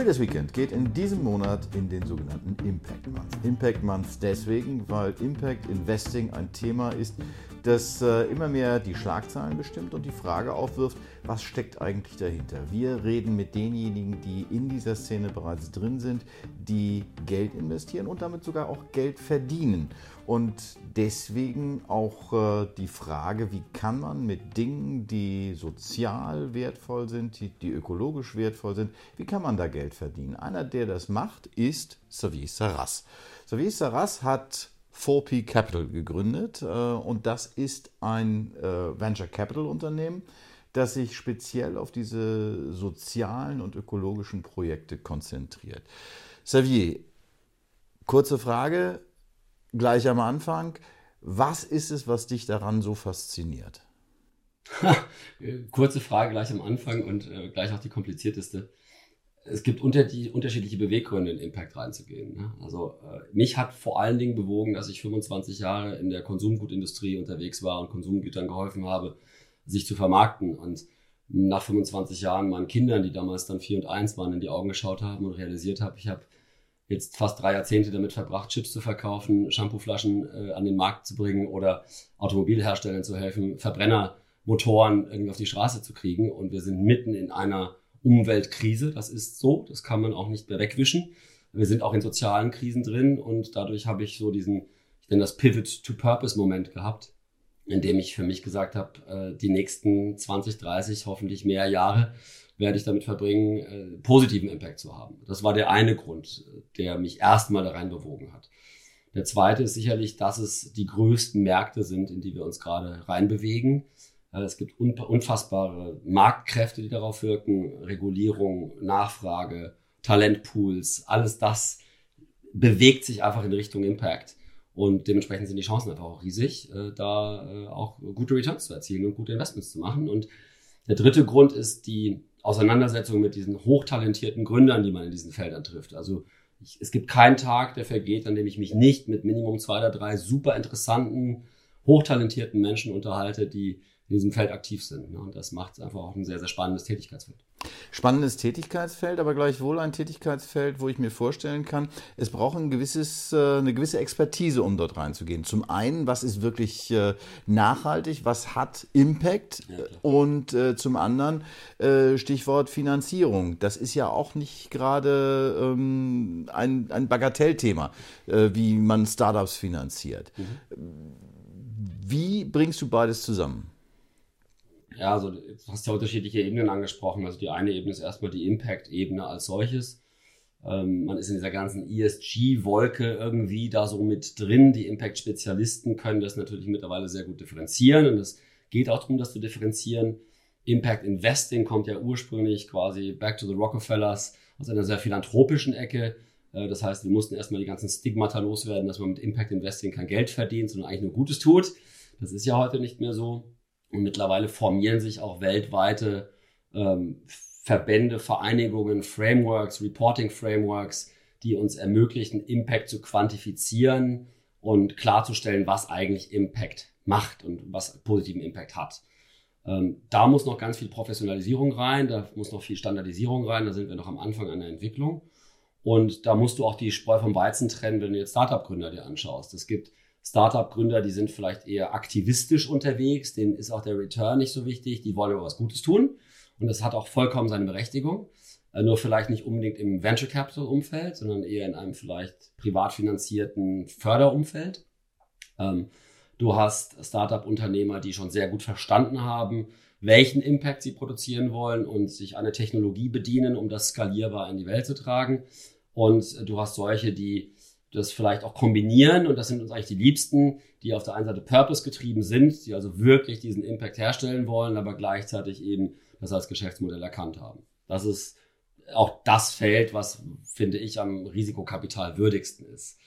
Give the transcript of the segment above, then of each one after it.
Traders Weekend geht in diesem Monat in den sogenannten Impact Month. Impact Month deswegen, weil Impact Investing ein Thema ist, das äh, immer mehr die Schlagzeilen bestimmt und die Frage aufwirft, was steckt eigentlich dahinter? Wir reden mit denjenigen, die in dieser Szene bereits drin sind, die Geld investieren und damit sogar auch Geld verdienen. Und deswegen auch äh, die Frage, wie kann man mit Dingen, die sozial wertvoll sind, die, die ökologisch wertvoll sind, wie kann man da Geld verdienen? Einer, der das macht, ist Xavier Sarras. Xavier Sarras hat 4P Capital gegründet äh, und das ist ein äh, Venture Capital Unternehmen, das sich speziell auf diese sozialen und ökologischen Projekte konzentriert. Xavier, kurze Frage, gleich am Anfang. Was ist es, was dich daran so fasziniert? Kurze Frage gleich am Anfang und äh, gleich auch die komplizierteste. Es gibt unter die, unterschiedliche Beweggründe, in Impact reinzugehen. Ne? Also äh, mich hat vor allen Dingen bewogen, dass ich 25 Jahre in der Konsumgutindustrie unterwegs war und Konsumgütern geholfen habe, sich zu vermarkten. Und nach 25 Jahren meinen Kindern, die damals dann vier und eins waren, in die Augen geschaut haben und realisiert habe, ich habe jetzt fast drei Jahrzehnte damit verbracht, Chips zu verkaufen, Shampooflaschen äh, an den Markt zu bringen oder Automobilherstellern zu helfen, Verbrennermotoren irgendwie auf die Straße zu kriegen. Und wir sind mitten in einer Umweltkrise. Das ist so, das kann man auch nicht mehr wegwischen. Wir sind auch in sozialen Krisen drin und dadurch habe ich so diesen, ich nenne das Pivot to Purpose Moment gehabt, in dem ich für mich gesagt habe, äh, die nächsten 20, 30, hoffentlich mehr Jahre werde ich damit verbringen, äh, positiven Impact zu haben. Das war der eine Grund, der mich erstmal da rein bewogen hat. Der zweite ist sicherlich, dass es die größten Märkte sind, in die wir uns gerade reinbewegen. Äh, es gibt unfassbare Marktkräfte, die darauf wirken, Regulierung, Nachfrage, Talentpools, alles das bewegt sich einfach in Richtung Impact. Und dementsprechend sind die Chancen einfach auch riesig, äh, da äh, auch gute Returns zu erzielen und gute Investments zu machen. Und der dritte Grund ist die Auseinandersetzung mit diesen hochtalentierten Gründern, die man in diesen Feldern trifft. Also ich, es gibt keinen Tag, der vergeht, an dem ich mich nicht mit Minimum zwei oder drei super interessanten, hochtalentierten Menschen unterhalte, die in diesem Feld aktiv sind. Ne? Und das macht einfach auch ein sehr, sehr spannendes Tätigkeitsfeld. Spannendes Tätigkeitsfeld, aber gleichwohl ein Tätigkeitsfeld, wo ich mir vorstellen kann, es braucht ein gewisses, äh, eine gewisse Expertise, um dort reinzugehen. Zum einen, was ist wirklich äh, nachhaltig, was hat Impact ja, und äh, zum anderen Stichwort Finanzierung. Das ist ja auch nicht gerade ähm, ein, ein Bagatellthema, wie man Startups finanziert. Mhm. Wie bringst du beides zusammen? Ja, also du hast ja unterschiedliche Ebenen angesprochen. Also die eine Ebene ist erstmal die Impact-Ebene als solches. Ähm, man ist in dieser ganzen ESG-Wolke irgendwie da so mit drin. Die Impact-Spezialisten können das natürlich mittlerweile sehr gut differenzieren und es geht auch darum, das zu differenzieren. Impact Investing kommt ja ursprünglich quasi back to the Rockefellers aus einer sehr philanthropischen Ecke. Äh, das heißt, wir mussten erstmal die ganzen Stigmata loswerden, dass man mit Impact Investing kein Geld verdient, sondern eigentlich nur Gutes tut. Das ist ja heute nicht mehr so. Und mittlerweile formieren sich auch weltweite ähm, Verbände, Vereinigungen, Frameworks, Reporting-Frameworks, die uns ermöglichen, Impact zu quantifizieren und klarzustellen, was eigentlich Impact macht und was positiven Impact hat. Ähm, da muss noch ganz viel Professionalisierung rein, da muss noch viel Standardisierung rein, da sind wir noch am Anfang einer Entwicklung. Und da musst du auch die Spreu vom Weizen trennen, wenn du jetzt Startup-Gründer dir anschaust. Es gibt Startup-Gründer, die sind vielleicht eher aktivistisch unterwegs, denen ist auch der Return nicht so wichtig, die wollen aber was Gutes tun. Und das hat auch vollkommen seine Berechtigung. Äh, nur vielleicht nicht unbedingt im Venture Capital Umfeld, sondern eher in einem vielleicht privat finanzierten Förderumfeld. Ähm, du hast Startup-Unternehmer, die schon sehr gut verstanden haben, welchen Impact sie produzieren wollen und sich eine Technologie bedienen, um das skalierbar in die Welt zu tragen. Und du hast solche, die das vielleicht auch kombinieren und das sind uns eigentlich die Liebsten, die auf der einen Seite Purpose getrieben sind, die also wirklich diesen Impact herstellen wollen, aber gleichzeitig eben das als Geschäftsmodell erkannt haben. Das ist auch das Feld, was finde ich am Risikokapital würdigsten ist.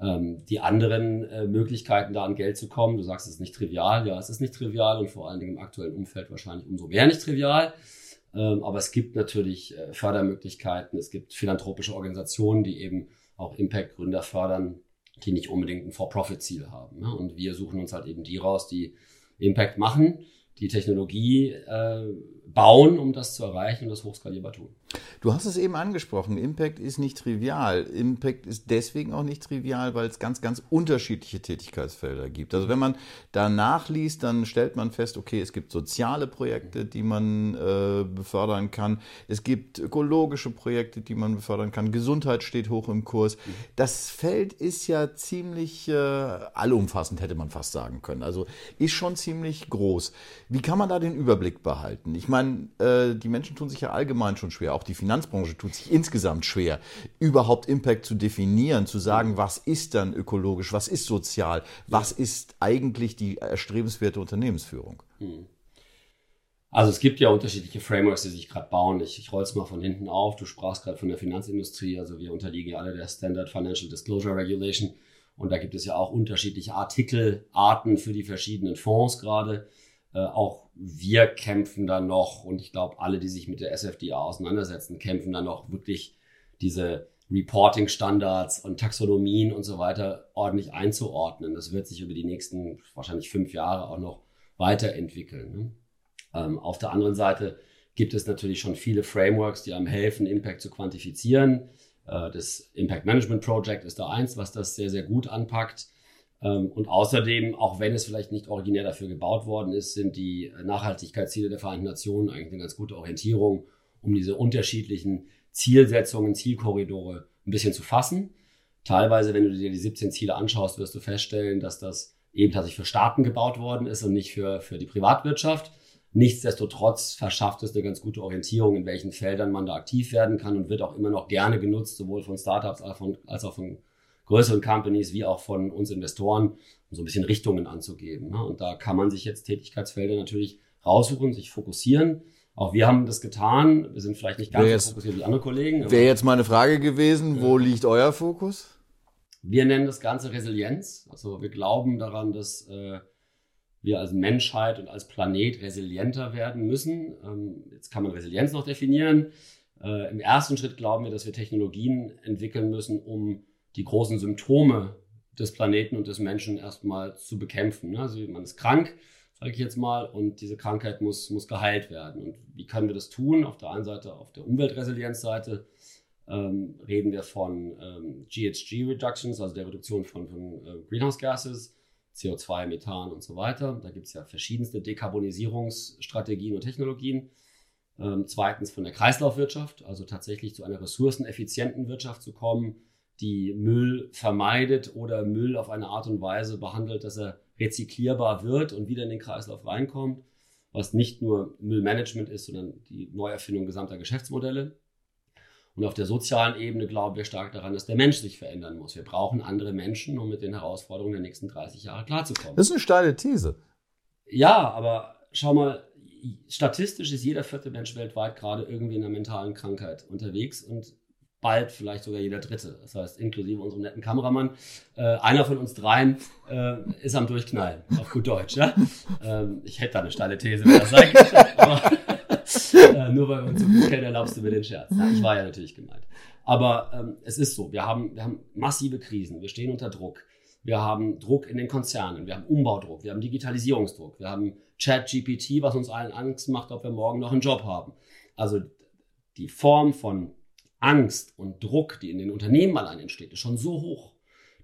Ähm, die anderen äh, Möglichkeiten, da an Geld zu kommen, du sagst, es ist nicht trivial, ja, es ist nicht trivial und vor allen Dingen im aktuellen Umfeld wahrscheinlich umso mehr nicht trivial. Ähm, aber es gibt natürlich äh, Fördermöglichkeiten, es gibt philanthropische Organisationen, die eben auch Impact-Gründer fördern, die nicht unbedingt ein For-Profit-Ziel haben. Ne? Und wir suchen uns halt eben die raus, die Impact machen, die Technologie äh, bauen, um das zu erreichen und das hochskalierbar tun. Du hast es eben angesprochen, Impact ist nicht trivial. Impact ist deswegen auch nicht trivial, weil es ganz, ganz unterschiedliche Tätigkeitsfelder gibt. Also wenn man da nachliest, dann stellt man fest, okay, es gibt soziale Projekte, die man äh, befördern kann. Es gibt ökologische Projekte, die man befördern kann. Gesundheit steht hoch im Kurs. Das Feld ist ja ziemlich äh, allumfassend, hätte man fast sagen können. Also ist schon ziemlich groß. Wie kann man da den Überblick behalten? Ich meine, äh, die Menschen tun sich ja allgemein schon schwer auch die Finanzbranche tut sich insgesamt schwer, überhaupt Impact zu definieren, zu sagen, was ist dann ökologisch, was ist sozial, was ist eigentlich die erstrebenswerte Unternehmensführung. Hm. Also es gibt ja unterschiedliche Frameworks, die sich gerade bauen. Ich, ich roll es mal von hinten auf. Du sprachst gerade von der Finanzindustrie. Also wir unterliegen ja alle der Standard Financial Disclosure Regulation. Und da gibt es ja auch unterschiedliche Artikelarten für die verschiedenen Fonds gerade. Äh, auch wir kämpfen da noch und ich glaube, alle, die sich mit der SFDA auseinandersetzen, kämpfen da noch wirklich diese Reporting-Standards und Taxonomien und so weiter ordentlich einzuordnen. Das wird sich über die nächsten wahrscheinlich fünf Jahre auch noch weiterentwickeln. Ne? Ähm, auf der anderen Seite gibt es natürlich schon viele Frameworks, die einem helfen, Impact zu quantifizieren. Äh, das Impact Management Project ist da eins, was das sehr, sehr gut anpackt. Ähm, und außerdem, auch wenn es vielleicht nicht originär dafür gebaut worden ist, sind die Nachhaltigkeitsziele der Vereinten Nationen eigentlich eine ganz gute Orientierung, um diese unterschiedlichen Zielsetzungen, Zielkorridore ein bisschen zu fassen. Teilweise, wenn du dir die 17 Ziele anschaust, wirst du feststellen, dass das eben tatsächlich für Staaten gebaut worden ist und nicht für, für die Privatwirtschaft. Nichtsdestotrotz verschafft es eine ganz gute Orientierung, in welchen Feldern man da aktiv werden kann und wird auch immer noch gerne genutzt, sowohl von Startups als auch von größeren Companies wie auch von uns Investoren, um so ein bisschen Richtungen anzugeben. Ne? Und da kann man sich jetzt Tätigkeitsfelder natürlich raussuchen, sich fokussieren. Auch wir haben das getan. Wir sind vielleicht nicht ganz jetzt, so fokussiert wie andere Kollegen. Wäre jetzt meine Frage gewesen, wo liegt euer Fokus? Wir nennen das Ganze Resilienz. Also wir glauben daran, dass äh, wir als Menschheit und als Planet resilienter werden müssen. Ähm, jetzt kann man Resilienz noch definieren. Äh, Im ersten Schritt glauben wir, dass wir Technologien entwickeln müssen, um die großen Symptome des Planeten und des Menschen erstmal zu bekämpfen. Also man ist krank, sage ich jetzt mal, und diese Krankheit muss, muss geheilt werden. Und wie können wir das tun? Auf der einen Seite, auf der Umweltresilienzseite ähm, reden wir von ähm, GHG Reductions, also der Reduktion von, von äh, Greenhouse Gases, CO2, Methan und so weiter. Da gibt es ja verschiedenste Dekarbonisierungsstrategien und Technologien. Ähm, zweitens von der Kreislaufwirtschaft, also tatsächlich zu einer ressourceneffizienten Wirtschaft zu kommen, die Müll vermeidet oder Müll auf eine Art und Weise behandelt, dass er rezyklierbar wird und wieder in den Kreislauf reinkommt, was nicht nur Müllmanagement ist, sondern die Neuerfindung gesamter Geschäftsmodelle. Und auf der sozialen Ebene glauben wir stark daran, dass der Mensch sich verändern muss. Wir brauchen andere Menschen, um mit den Herausforderungen der nächsten 30 Jahre klarzukommen. Das ist eine steile These. Ja, aber schau mal, statistisch ist jeder vierte Mensch weltweit gerade irgendwie in einer mentalen Krankheit unterwegs und bald vielleicht sogar jeder Dritte. Das heißt, inklusive unserem netten Kameramann. Äh, einer von uns dreien äh, ist am Durchknallen, auf gut Deutsch. Ja? Ähm, ich hätte da eine steile These, wenn das sein könnte, aber äh, nur weil wir uns so gut kennen, erlaubst du mir den Scherz. Ja, ich war ja natürlich gemeint. Aber ähm, es ist so, wir haben, wir haben massive Krisen, wir stehen unter Druck. Wir haben Druck in den Konzernen, wir haben Umbaudruck, wir haben Digitalisierungsdruck, wir haben Chat-GPT, was uns allen Angst macht, ob wir morgen noch einen Job haben. Also die Form von Angst und Druck, die in den Unternehmen allein entsteht, ist schon so hoch.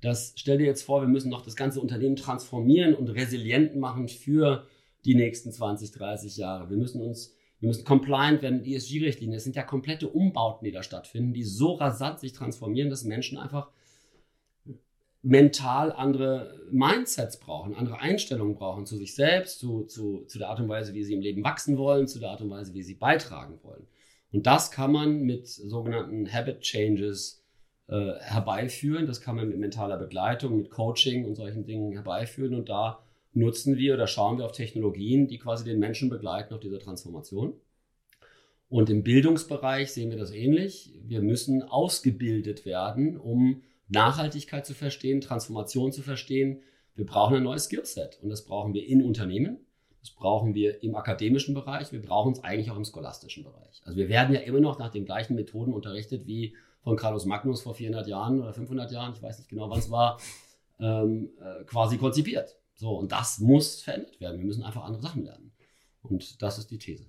dass, stell dir jetzt vor, wir müssen noch das ganze Unternehmen transformieren und resilient machen für die nächsten 20, 30 Jahre. Wir müssen uns, wir müssen compliant werden mit ESG-Richtlinien. Es sind ja komplette Umbauten, die da stattfinden, die so rasant sich transformieren, dass Menschen einfach mental andere Mindsets brauchen, andere Einstellungen brauchen zu sich selbst, zu, zu, zu der Art und Weise, wie sie im Leben wachsen wollen, zu der Art und Weise, wie sie beitragen wollen. Und das kann man mit sogenannten Habit Changes äh, herbeiführen. Das kann man mit mentaler Begleitung, mit Coaching und solchen Dingen herbeiführen. Und da nutzen wir oder schauen wir auf Technologien, die quasi den Menschen begleiten auf dieser Transformation. Und im Bildungsbereich sehen wir das ähnlich. Wir müssen ausgebildet werden, um Nachhaltigkeit zu verstehen, Transformation zu verstehen. Wir brauchen ein neues Skillset und das brauchen wir in Unternehmen. Das brauchen wir im akademischen Bereich, wir brauchen es eigentlich auch im scholastischen Bereich. Also wir werden ja immer noch nach den gleichen Methoden unterrichtet wie von Carlos Magnus vor 400 Jahren oder 500 Jahren, ich weiß nicht genau, wann es war, ähm, äh, quasi konzipiert. So, und das muss verändert werden. Wir müssen einfach andere Sachen lernen. Und das ist die These.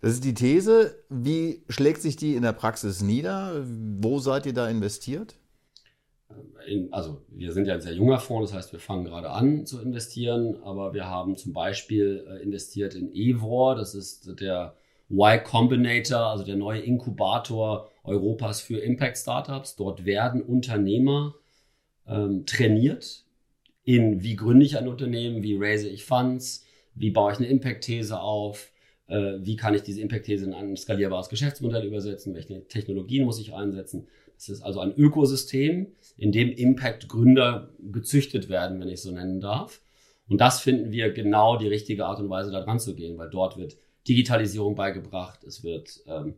Das ist die These. Wie schlägt sich die in der Praxis nieder? Wo seid ihr da investiert? In, also wir sind ja ein sehr junger Fonds, das heißt, wir fangen gerade an zu investieren, aber wir haben zum Beispiel äh, investiert in Evor, das ist der Y Combinator, also der neue Inkubator Europas für Impact Startups. Dort werden Unternehmer ähm, trainiert in, wie gründe ich ein Unternehmen, wie raise ich Funds, wie baue ich eine Impact-These auf, äh, wie kann ich diese Impact-These in ein skalierbares Geschäftsmodell übersetzen, welche Technologien muss ich einsetzen. Das ist also ein Ökosystem, in dem Impact-Gründer gezüchtet werden, wenn ich so nennen darf. Und das finden wir genau die richtige Art und Weise, da dran zu gehen, weil dort wird Digitalisierung beigebracht, es wird ähm,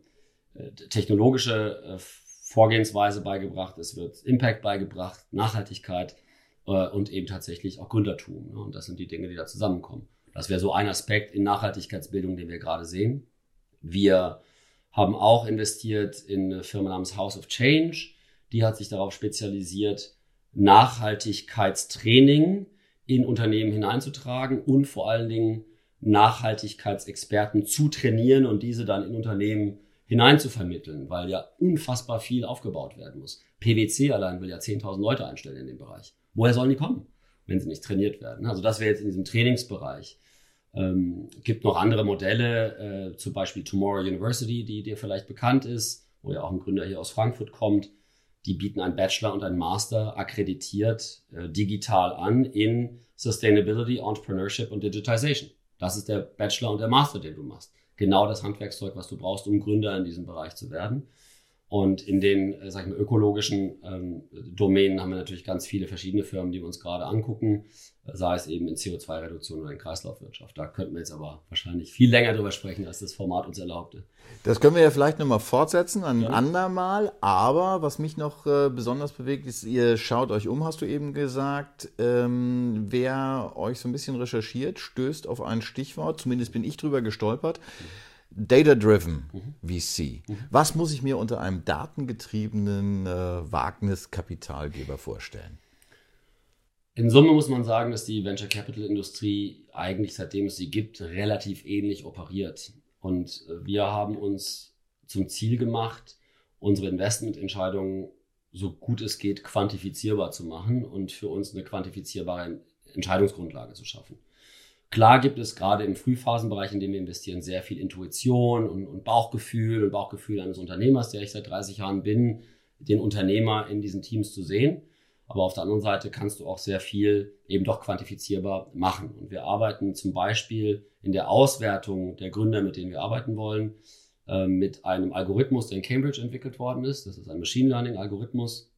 äh, technologische äh, Vorgehensweise beigebracht, es wird Impact beigebracht, Nachhaltigkeit äh, und eben tatsächlich auch Gründertum. Ne? Und das sind die Dinge, die da zusammenkommen. Das wäre so ein Aspekt in Nachhaltigkeitsbildung, den wir gerade sehen. Wir haben auch investiert in eine Firma namens House of Change. Die hat sich darauf spezialisiert, Nachhaltigkeitstraining in Unternehmen hineinzutragen und vor allen Dingen Nachhaltigkeitsexperten zu trainieren und diese dann in Unternehmen hineinzuvermitteln, weil ja unfassbar viel aufgebaut werden muss. PwC allein will ja 10.000 Leute einstellen in dem Bereich. Woher sollen die kommen, wenn sie nicht trainiert werden? Also das wäre jetzt in diesem Trainingsbereich. Ähm, gibt noch andere Modelle, äh, zum Beispiel Tomorrow University, die dir vielleicht bekannt ist, wo ja auch ein Gründer hier aus Frankfurt kommt. Die bieten einen Bachelor und einen Master akkreditiert äh, digital an in Sustainability, Entrepreneurship und Digitization. Das ist der Bachelor und der Master, den du machst. Genau das Handwerkszeug, was du brauchst, um Gründer in diesem Bereich zu werden. Und in den, äh, sag ich mal, ökologischen ähm, Domänen haben wir natürlich ganz viele verschiedene Firmen, die wir uns gerade angucken, sei es eben in CO2-Reduktion oder in Kreislaufwirtschaft. Da könnten wir jetzt aber wahrscheinlich viel länger drüber sprechen, als das Format uns erlaubte. Das können wir ja vielleicht nochmal fortsetzen, ein ja. andermal. Aber was mich noch äh, besonders bewegt, ist, ihr schaut euch um, hast du eben gesagt. Ähm, wer euch so ein bisschen recherchiert, stößt auf ein Stichwort, zumindest bin ich drüber gestolpert. Mhm Data-driven VC. Was muss ich mir unter einem datengetriebenen äh, Wagniskapitalgeber vorstellen? In Summe muss man sagen, dass die Venture Capital Industrie eigentlich seitdem es sie gibt relativ ähnlich operiert. Und äh, wir haben uns zum Ziel gemacht, unsere Investmententscheidungen so gut es geht quantifizierbar zu machen und für uns eine quantifizierbare Entscheidungsgrundlage zu schaffen. Klar gibt es gerade im Frühphasenbereich, in dem wir investieren, sehr viel Intuition und, und, Bauchgefühl und Bauchgefühl eines Unternehmers, der ich seit 30 Jahren bin, den Unternehmer in diesen Teams zu sehen. Aber auf der anderen Seite kannst du auch sehr viel eben doch quantifizierbar machen. Und wir arbeiten zum Beispiel in der Auswertung der Gründer, mit denen wir arbeiten wollen, äh, mit einem Algorithmus, der in Cambridge entwickelt worden ist. Das ist ein Machine Learning Algorithmus,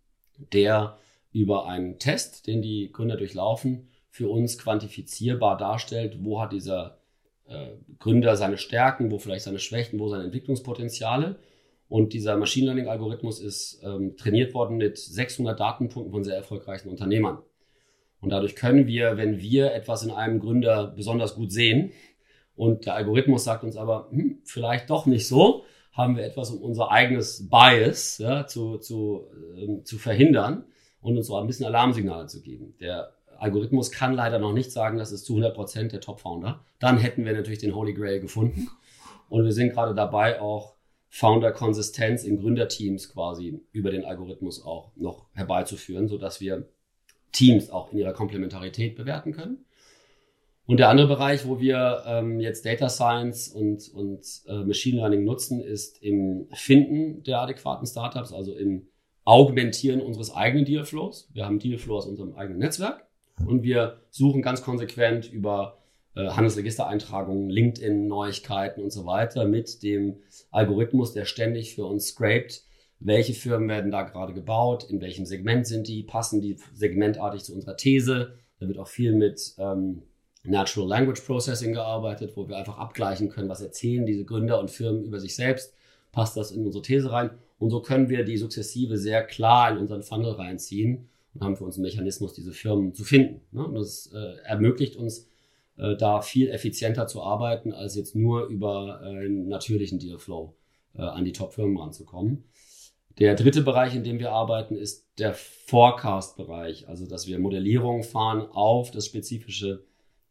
der über einen Test, den die Gründer durchlaufen, für uns quantifizierbar darstellt, wo hat dieser äh, Gründer seine Stärken, wo vielleicht seine Schwächen, wo seine Entwicklungspotenziale. Und dieser Machine Learning Algorithmus ist ähm, trainiert worden mit 600 Datenpunkten von sehr erfolgreichen Unternehmern. Und dadurch können wir, wenn wir etwas in einem Gründer besonders gut sehen und der Algorithmus sagt uns aber, hm, vielleicht doch nicht so, haben wir etwas, um unser eigenes Bias ja, zu, zu, äh, zu verhindern und uns so ein bisschen Alarmsignale zu geben. Der Algorithmus kann leider noch nicht sagen, das ist zu 100 Prozent der Top-Founder. Dann hätten wir natürlich den Holy Grail gefunden. Und wir sind gerade dabei, auch Founder-Konsistenz in Gründerteams quasi über den Algorithmus auch noch herbeizuführen, sodass wir Teams auch in ihrer Komplementarität bewerten können. Und der andere Bereich, wo wir ähm, jetzt Data Science und, und äh, Machine Learning nutzen, ist im Finden der adäquaten Startups, also im Augmentieren unseres eigenen Dealflows. Wir haben Dealflow aus unserem eigenen Netzwerk und wir suchen ganz konsequent über äh, Handelsregistereintragungen, LinkedIn-Neuigkeiten und so weiter mit dem Algorithmus, der ständig für uns scrapt, welche Firmen werden da gerade gebaut, in welchem Segment sind die, passen die segmentartig zu unserer These. Da wird auch viel mit ähm, Natural Language Processing gearbeitet, wo wir einfach abgleichen können, was erzählen diese Gründer und Firmen über sich selbst, passt das in unsere These rein. Und so können wir die sukzessive sehr klar in unseren Funnel reinziehen und haben für uns einen Mechanismus, diese Firmen zu finden. Ne? Und das äh, ermöglicht uns, äh, da viel effizienter zu arbeiten, als jetzt nur über äh, einen natürlichen Dealflow äh, an die Top-Firmen ranzukommen. Der dritte Bereich, in dem wir arbeiten, ist der Forecast-Bereich, also dass wir Modellierungen fahren auf das spezifische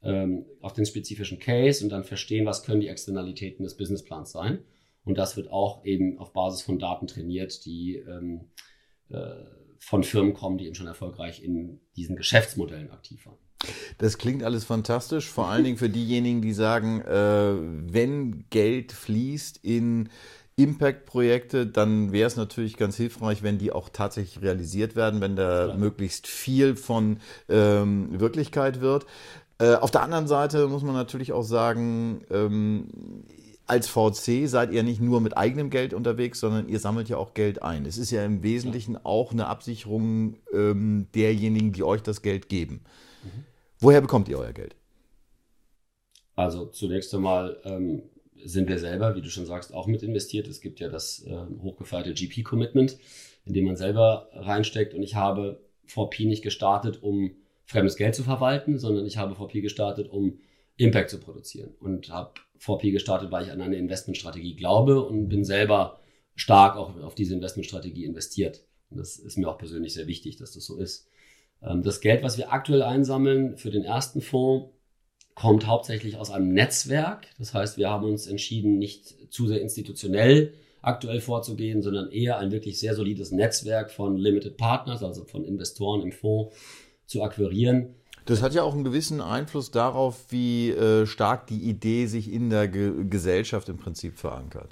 ähm, auf den spezifischen Case und dann verstehen, was können die Externalitäten des Businessplans sein. Und das wird auch eben auf Basis von Daten trainiert, die ähm, äh, von Firmen kommen, die eben schon erfolgreich in diesen Geschäftsmodellen aktiv waren. Das klingt alles fantastisch, vor allen Dingen für diejenigen, die sagen, äh, wenn Geld fließt in Impact-Projekte, dann wäre es natürlich ganz hilfreich, wenn die auch tatsächlich realisiert werden, wenn da ja. möglichst viel von ähm, Wirklichkeit wird. Äh, auf der anderen Seite muss man natürlich auch sagen, ähm, als VC seid ihr nicht nur mit eigenem Geld unterwegs, sondern ihr sammelt ja auch Geld ein. Es ist ja im Wesentlichen auch eine Absicherung ähm, derjenigen, die euch das Geld geben. Mhm. Woher bekommt ihr euer Geld? Also zunächst einmal ähm, sind wir selber, wie du schon sagst, auch mit investiert. Es gibt ja das äh, hochgefeierte GP-Commitment, in dem man selber reinsteckt. Und ich habe VP nicht gestartet, um fremdes Geld zu verwalten, sondern ich habe VP gestartet, um Impact zu produzieren. Und habe VP gestartet, weil ich an eine Investmentstrategie glaube und bin selber stark auch auf diese Investmentstrategie investiert. Und das ist mir auch persönlich sehr wichtig, dass das so ist. Ähm, das Geld, was wir aktuell einsammeln für den ersten Fonds, kommt hauptsächlich aus einem Netzwerk. Das heißt, wir haben uns entschieden, nicht zu sehr institutionell aktuell vorzugehen, sondern eher ein wirklich sehr solides Netzwerk von Limited Partners, also von Investoren im Fonds zu akquirieren. Das hat ja auch einen gewissen Einfluss darauf, wie äh, stark die Idee sich in der Ge Gesellschaft im Prinzip verankert.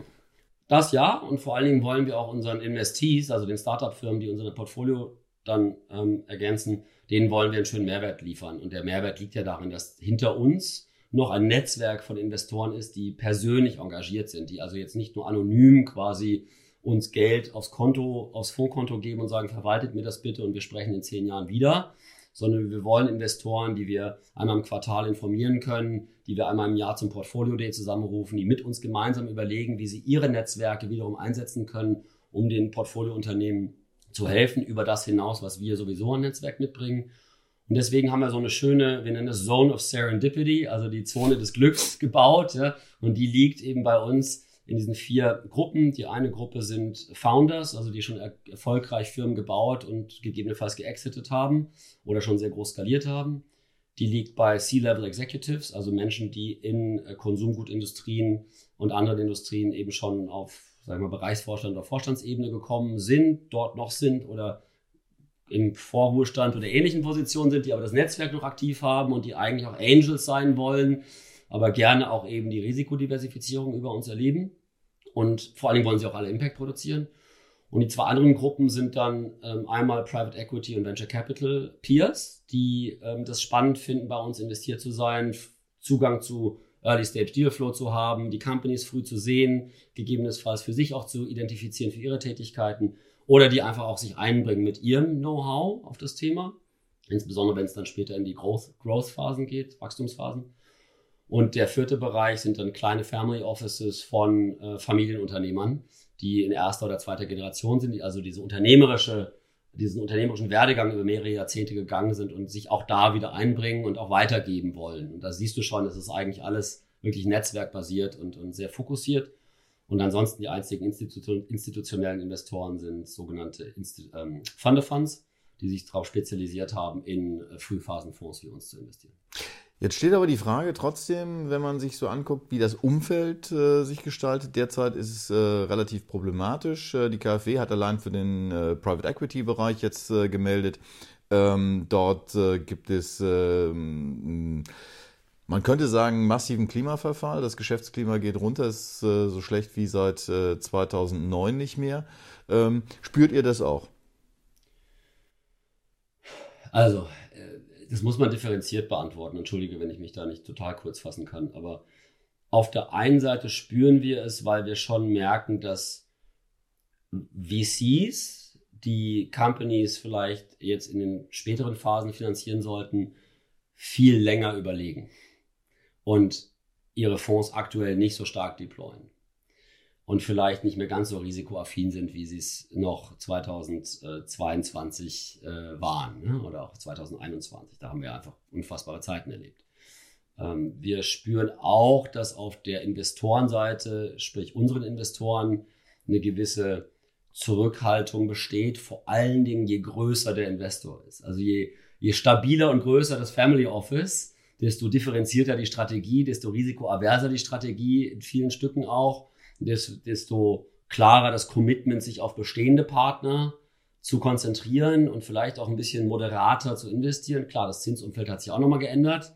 Das ja, und vor allen Dingen wollen wir auch unseren Investees, also den Startup-Firmen, die unser Portfolio dann ähm, ergänzen, denen wollen wir einen schönen Mehrwert liefern. Und der Mehrwert liegt ja darin, dass hinter uns noch ein Netzwerk von Investoren ist, die persönlich engagiert sind, die also jetzt nicht nur anonym quasi uns Geld aufs Konto, aufs Fondskonto geben und sagen, verwaltet mir das bitte und wir sprechen in zehn Jahren wieder, sondern wir wollen Investoren, die wir einmal im Quartal informieren können, die wir einmal im Jahr zum Portfolio Day zusammenrufen, die mit uns gemeinsam überlegen, wie sie ihre Netzwerke wiederum einsetzen können, um den Portfoliounternehmen zu helfen über das hinaus, was wir sowieso an Netzwerk mitbringen. Und deswegen haben wir so eine schöne, wir nennen das Zone of Serendipity, also die Zone des Glücks gebaut. Ja? Und die liegt eben bei uns in diesen vier Gruppen. Die eine Gruppe sind Founders, also die schon er erfolgreich Firmen gebaut und gegebenenfalls geexitet haben oder schon sehr groß skaliert haben. Die liegt bei C-Level Executives, also Menschen, die in äh, Konsumgutindustrien und anderen Industrien eben schon auf sagen wir, Bereichsvorstand oder Vorstandsebene gekommen sind, dort noch sind oder im Vorruhestand oder ähnlichen Positionen sind, die aber das Netzwerk noch aktiv haben und die eigentlich auch Angels sein wollen, aber gerne auch eben die Risikodiversifizierung über uns erleben. Und vor allen Dingen wollen sie auch alle Impact produzieren. Und die zwei anderen Gruppen sind dann ähm, einmal Private Equity und Venture Capital Peers, die ähm, das spannend finden, bei uns investiert zu sein, Zugang zu Early Stage Deal Flow zu haben, die Companies früh zu sehen, gegebenenfalls für sich auch zu identifizieren für ihre Tätigkeiten oder die einfach auch sich einbringen mit ihrem Know-how auf das Thema, insbesondere wenn es dann später in die Growth-Phasen geht, Wachstumsphasen. Und der vierte Bereich sind dann kleine Family Offices von äh, Familienunternehmern, die in erster oder zweiter Generation sind, die also diese unternehmerische diesen unternehmerischen Werdegang über mehrere Jahrzehnte gegangen sind und sich auch da wieder einbringen und auch weitergeben wollen. Und da siehst du schon, es ist eigentlich alles wirklich netzwerkbasiert und, und sehr fokussiert. Und ansonsten die einzigen Institu institutionellen Investoren sind sogenannte Insti ähm, Fund Funds, die sich darauf spezialisiert haben, in äh, Frühphasenfonds wie uns zu investieren. Jetzt steht aber die Frage trotzdem, wenn man sich so anguckt, wie das Umfeld äh, sich gestaltet. Derzeit ist es äh, relativ problematisch. Äh, die KfW hat allein für den äh, Private Equity Bereich jetzt äh, gemeldet. Ähm, dort äh, gibt es, ähm, man könnte sagen, massiven Klimaverfall. Das Geschäftsklima geht runter, ist so schlecht wie seit 2009 nicht mehr. Ähm, spürt ihr das auch? Also, das muss man differenziert beantworten. Entschuldige, wenn ich mich da nicht total kurz fassen kann. Aber auf der einen Seite spüren wir es, weil wir schon merken, dass VCs, die Companies vielleicht jetzt in den späteren Phasen finanzieren sollten, viel länger überlegen und ihre Fonds aktuell nicht so stark deployen und vielleicht nicht mehr ganz so risikoaffin sind, wie sie es noch 2022 äh, waren ne? oder auch 2021. Da haben wir einfach unfassbare Zeiten erlebt. Ähm, wir spüren auch, dass auf der Investorenseite, sprich unseren Investoren, eine gewisse Zurückhaltung besteht, vor allen Dingen je größer der Investor ist. Also je, je stabiler und größer das Family Office, desto differenzierter die Strategie, desto risikoaverser die Strategie in vielen Stücken auch, desto klarer das Commitment, sich auf bestehende Partner zu konzentrieren und vielleicht auch ein bisschen moderater zu investieren. Klar, das Zinsumfeld hat sich auch nochmal geändert.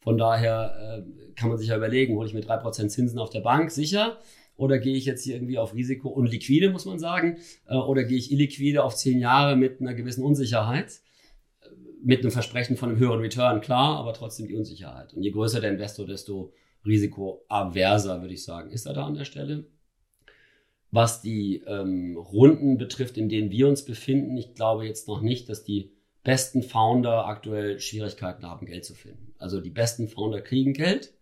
Von daher äh, kann man sich ja überlegen, hole ich mir drei Prozent Zinsen auf der Bank, sicher? Oder gehe ich jetzt hier irgendwie auf Risiko und liquide, muss man sagen? Äh, oder gehe ich illiquide auf zehn Jahre mit einer gewissen Unsicherheit? Mit einem Versprechen von einem höheren Return, klar, aber trotzdem die Unsicherheit. Und je größer der Investor, desto risikoaverser, würde ich sagen, ist er da an der Stelle. Was die ähm, Runden betrifft, in denen wir uns befinden, ich glaube jetzt noch nicht, dass die besten Founder aktuell Schwierigkeiten haben, Geld zu finden. Also die besten Founder kriegen Geld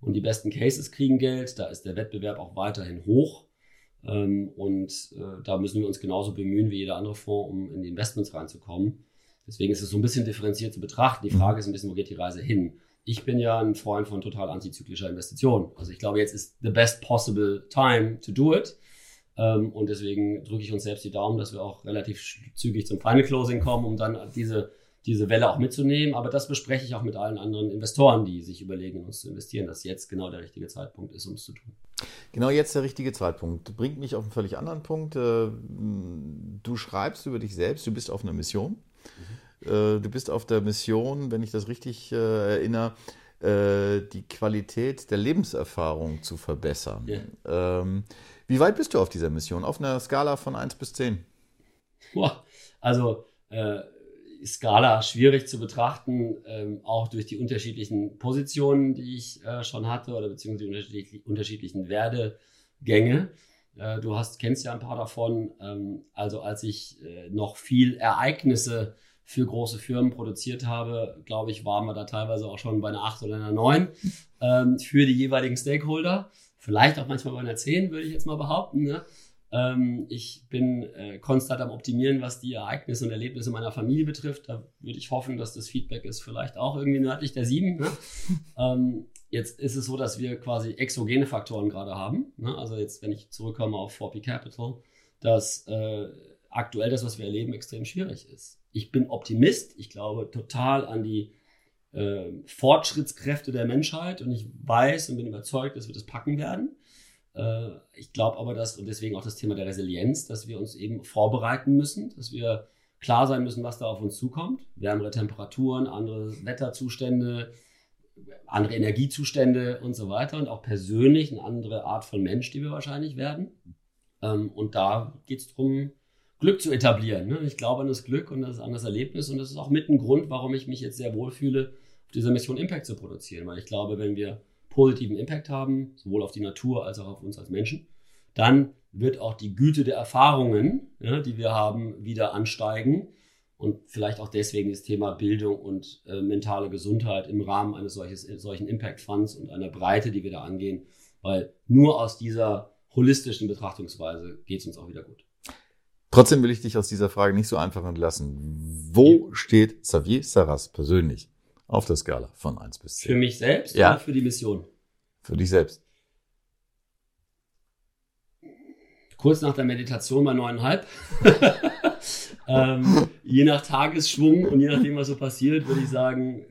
und die besten Cases kriegen Geld. Da ist der Wettbewerb auch weiterhin hoch. Ähm, und äh, da müssen wir uns genauso bemühen wie jeder andere Fonds, um in die Investments reinzukommen. Deswegen ist es so ein bisschen differenziert zu betrachten. Die Frage ist ein bisschen, wo geht die Reise hin? Ich bin ja ein Freund von total antizyklischer Investition. Also ich glaube, jetzt ist the best possible time to do it. Ähm, und deswegen drücke ich uns selbst die Daumen, dass wir auch relativ zügig zum Final Closing kommen, um dann diese, diese Welle auch mitzunehmen. Aber das bespreche ich auch mit allen anderen Investoren, die sich überlegen, in uns zu investieren, dass jetzt genau der richtige Zeitpunkt ist, um es zu tun. Genau jetzt der richtige Zeitpunkt. Bringt mich auf einen völlig anderen Punkt. Äh, du schreibst über dich selbst, du bist auf einer Mission. Mhm. Äh, du bist auf der Mission, wenn ich das richtig äh, erinnere, die Qualität der Lebenserfahrung zu verbessern. Yeah. Ähm, wie weit bist du auf dieser Mission? Auf einer Skala von 1 bis 10? Boah, also äh, Skala schwierig zu betrachten, ähm, auch durch die unterschiedlichen Positionen, die ich äh, schon hatte oder beziehungsweise die unterschiedlich, unterschiedlichen Werdegänge. Äh, du hast, kennst ja ein paar davon. Ähm, also als ich äh, noch viel Ereignisse für große Firmen produziert habe, glaube ich, waren wir da teilweise auch schon bei einer 8 oder einer 9 ähm, für die jeweiligen Stakeholder vielleicht auch manchmal bei einer 10, würde ich jetzt mal behaupten. Ne? Ähm, ich bin äh, konstant am Optimieren, was die Ereignisse und Erlebnisse meiner Familie betrifft. Da würde ich hoffen, dass das Feedback ist vielleicht auch irgendwie nördlich der 7. Ne? ähm, jetzt ist es so, dass wir quasi exogene Faktoren gerade haben. Ne? Also jetzt, wenn ich zurückkomme auf 4P Capital, dass äh, aktuell das, was wir erleben, extrem schwierig ist. Ich bin Optimist. Ich glaube total an die äh, Fortschrittskräfte der Menschheit und ich weiß und bin überzeugt, dass wir das packen werden. Äh, ich glaube aber, dass, und deswegen auch das Thema der Resilienz, dass wir uns eben vorbereiten müssen, dass wir klar sein müssen, was da auf uns zukommt. Wärmere Temperaturen, andere Wetterzustände, andere Energiezustände und so weiter und auch persönlich eine andere Art von Mensch, die wir wahrscheinlich werden. Ähm, und da geht es darum, Glück zu etablieren. Ne? Ich glaube an das Glück und das, an das Erlebnis und das ist auch mit ein Grund, warum ich mich jetzt sehr wohl fühle, dieser Mission Impact zu produzieren. Weil ich glaube, wenn wir positiven Impact haben, sowohl auf die Natur als auch auf uns als Menschen, dann wird auch die Güte der Erfahrungen, ja, die wir haben, wieder ansteigen. Und vielleicht auch deswegen das Thema Bildung und äh, mentale Gesundheit im Rahmen eines solches, solchen Impact Funds und einer Breite, die wir da angehen. Weil nur aus dieser holistischen Betrachtungsweise geht es uns auch wieder gut. Trotzdem will ich dich aus dieser Frage nicht so einfach entlassen. Wo steht Xavier Sarras persönlich auf der Skala von 1 bis 10. Für mich selbst ja. oder für die Mission? Für dich selbst. Kurz nach der Meditation bei 9,5. ähm, je nach Tagesschwung und je nachdem, was so passiert, würde ich sagen, äh,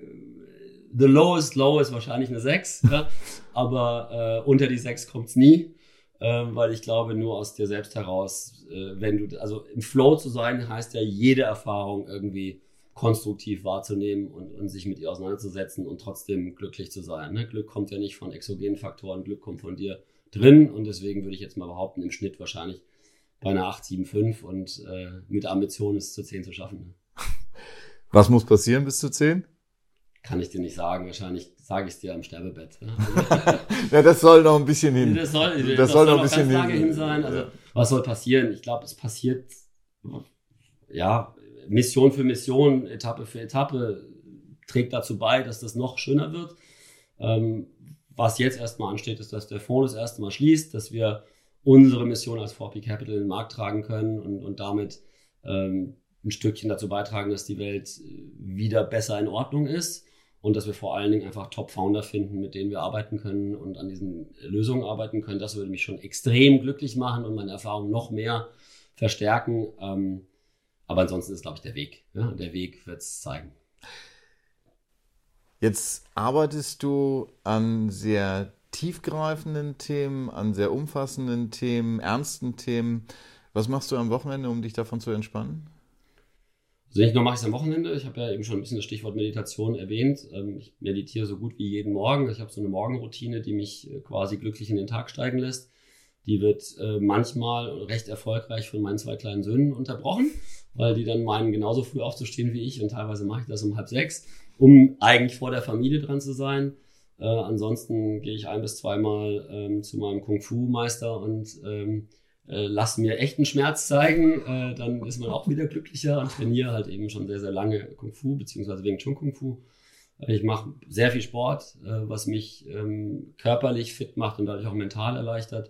the lowest low ist wahrscheinlich eine 6. Ja? Aber äh, unter die 6 kommt es nie. Ähm, weil ich glaube, nur aus dir selbst heraus, äh, wenn du, also im Flow zu sein, heißt ja jede Erfahrung irgendwie konstruktiv wahrzunehmen und, und sich mit ihr auseinanderzusetzen und trotzdem glücklich zu sein. Ne? Glück kommt ja nicht von exogenen Faktoren, Glück kommt von dir drin und deswegen würde ich jetzt mal behaupten, im Schnitt wahrscheinlich bei einer 8,75 und äh, mit Ambition ist es zu 10 zu schaffen. Ne? Was muss passieren bis zu 10? Kann ich dir nicht sagen. Wahrscheinlich sage ich es dir am Sterbebett. Ja, das soll noch ein bisschen hin. Das soll, das, das soll, noch ein bisschen hin. hin sein. Also, was soll passieren? Ich glaube, es passiert, ja, Mission für Mission, Etappe für Etappe trägt dazu bei, dass das noch schöner wird. Ähm, was jetzt erstmal ansteht, ist, dass der Fonds das erste Mal schließt, dass wir unsere Mission als 4P Capital in den Markt tragen können und, und damit ähm, ein Stückchen dazu beitragen, dass die Welt wieder besser in Ordnung ist und dass wir vor allen Dingen einfach Top-Founder finden, mit denen wir arbeiten können und an diesen Lösungen arbeiten können. Das würde mich schon extrem glücklich machen und meine Erfahrung noch mehr verstärken. Ähm, aber ansonsten ist, glaube ich, der Weg. Ja? Der Weg wird es zeigen. Jetzt arbeitest du an sehr tiefgreifenden Themen, an sehr umfassenden Themen, ernsten Themen. Was machst du am Wochenende, um dich davon zu entspannen? Also nicht nur mache ich es am Wochenende, ich habe ja eben schon ein bisschen das Stichwort Meditation erwähnt. Ähm, ich meditiere so gut wie jeden Morgen. Ich habe so eine Morgenroutine, die mich äh, quasi glücklich in den Tag steigen lässt. Die wird äh, manchmal recht erfolgreich von meinen zwei kleinen Söhnen unterbrochen, weil die dann meinen, genauso früh aufzustehen wie ich und teilweise mache ich das um halb sechs, um eigentlich vor der Familie dran zu sein. Äh, ansonsten gehe ich ein bis zweimal ähm, zu meinem Kung-Fu-Meister und ähm, äh, lass mir echten Schmerz zeigen, äh, dann ist man auch wieder glücklicher und trainiere halt eben schon sehr, sehr lange Kung Fu, beziehungsweise wegen Chun Kung Fu. Ich mache sehr viel Sport, äh, was mich ähm, körperlich fit macht und dadurch auch mental erleichtert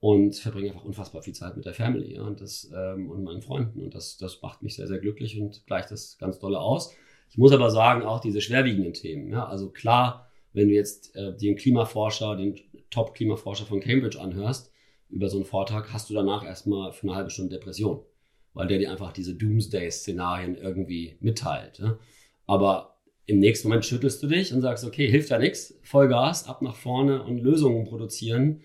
und verbringe einfach unfassbar viel Zeit mit der Family ja, und, das, ähm, und meinen Freunden und das, das macht mich sehr, sehr glücklich und gleicht das ganz dolle aus. Ich muss aber sagen, auch diese schwerwiegenden Themen, ja, also klar, wenn du jetzt äh, den Klimaforscher, den Top-Klimaforscher von Cambridge anhörst, über so einen Vortrag, hast du danach erstmal für eine halbe Stunde Depression, weil der dir einfach diese Doomsday-Szenarien irgendwie mitteilt. Ja? Aber im nächsten Moment schüttelst du dich und sagst, okay, hilft ja nichts, Vollgas, ab nach vorne und Lösungen produzieren.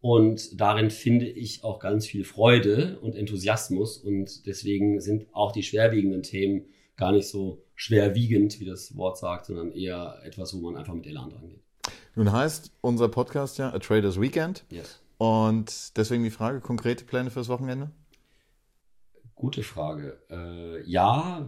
Und darin finde ich auch ganz viel Freude und Enthusiasmus. Und deswegen sind auch die schwerwiegenden Themen gar nicht so schwerwiegend, wie das Wort sagt, sondern eher etwas, wo man einfach mit Elan dran geht. Nun heißt unser Podcast ja A Traders Weekend. Yes. Und deswegen die Frage, konkrete Pläne fürs Wochenende? Gute Frage. Äh, ja,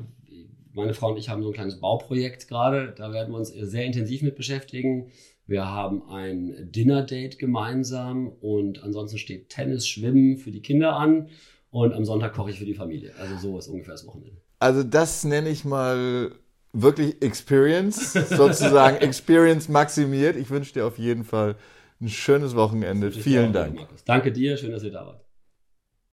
meine Frau und ich haben so ein kleines Bauprojekt gerade. Da werden wir uns sehr intensiv mit beschäftigen. Wir haben ein Dinner-Date gemeinsam und ansonsten steht Tennis, Schwimmen für die Kinder an und am Sonntag koche ich für die Familie. Also so ist ungefähr das Wochenende. Also das nenne ich mal wirklich Experience, sozusagen Experience maximiert. Ich wünsche dir auf jeden Fall ein schönes Wochenende. Vielen Dank. Danke dir, schön, dass ihr da wart.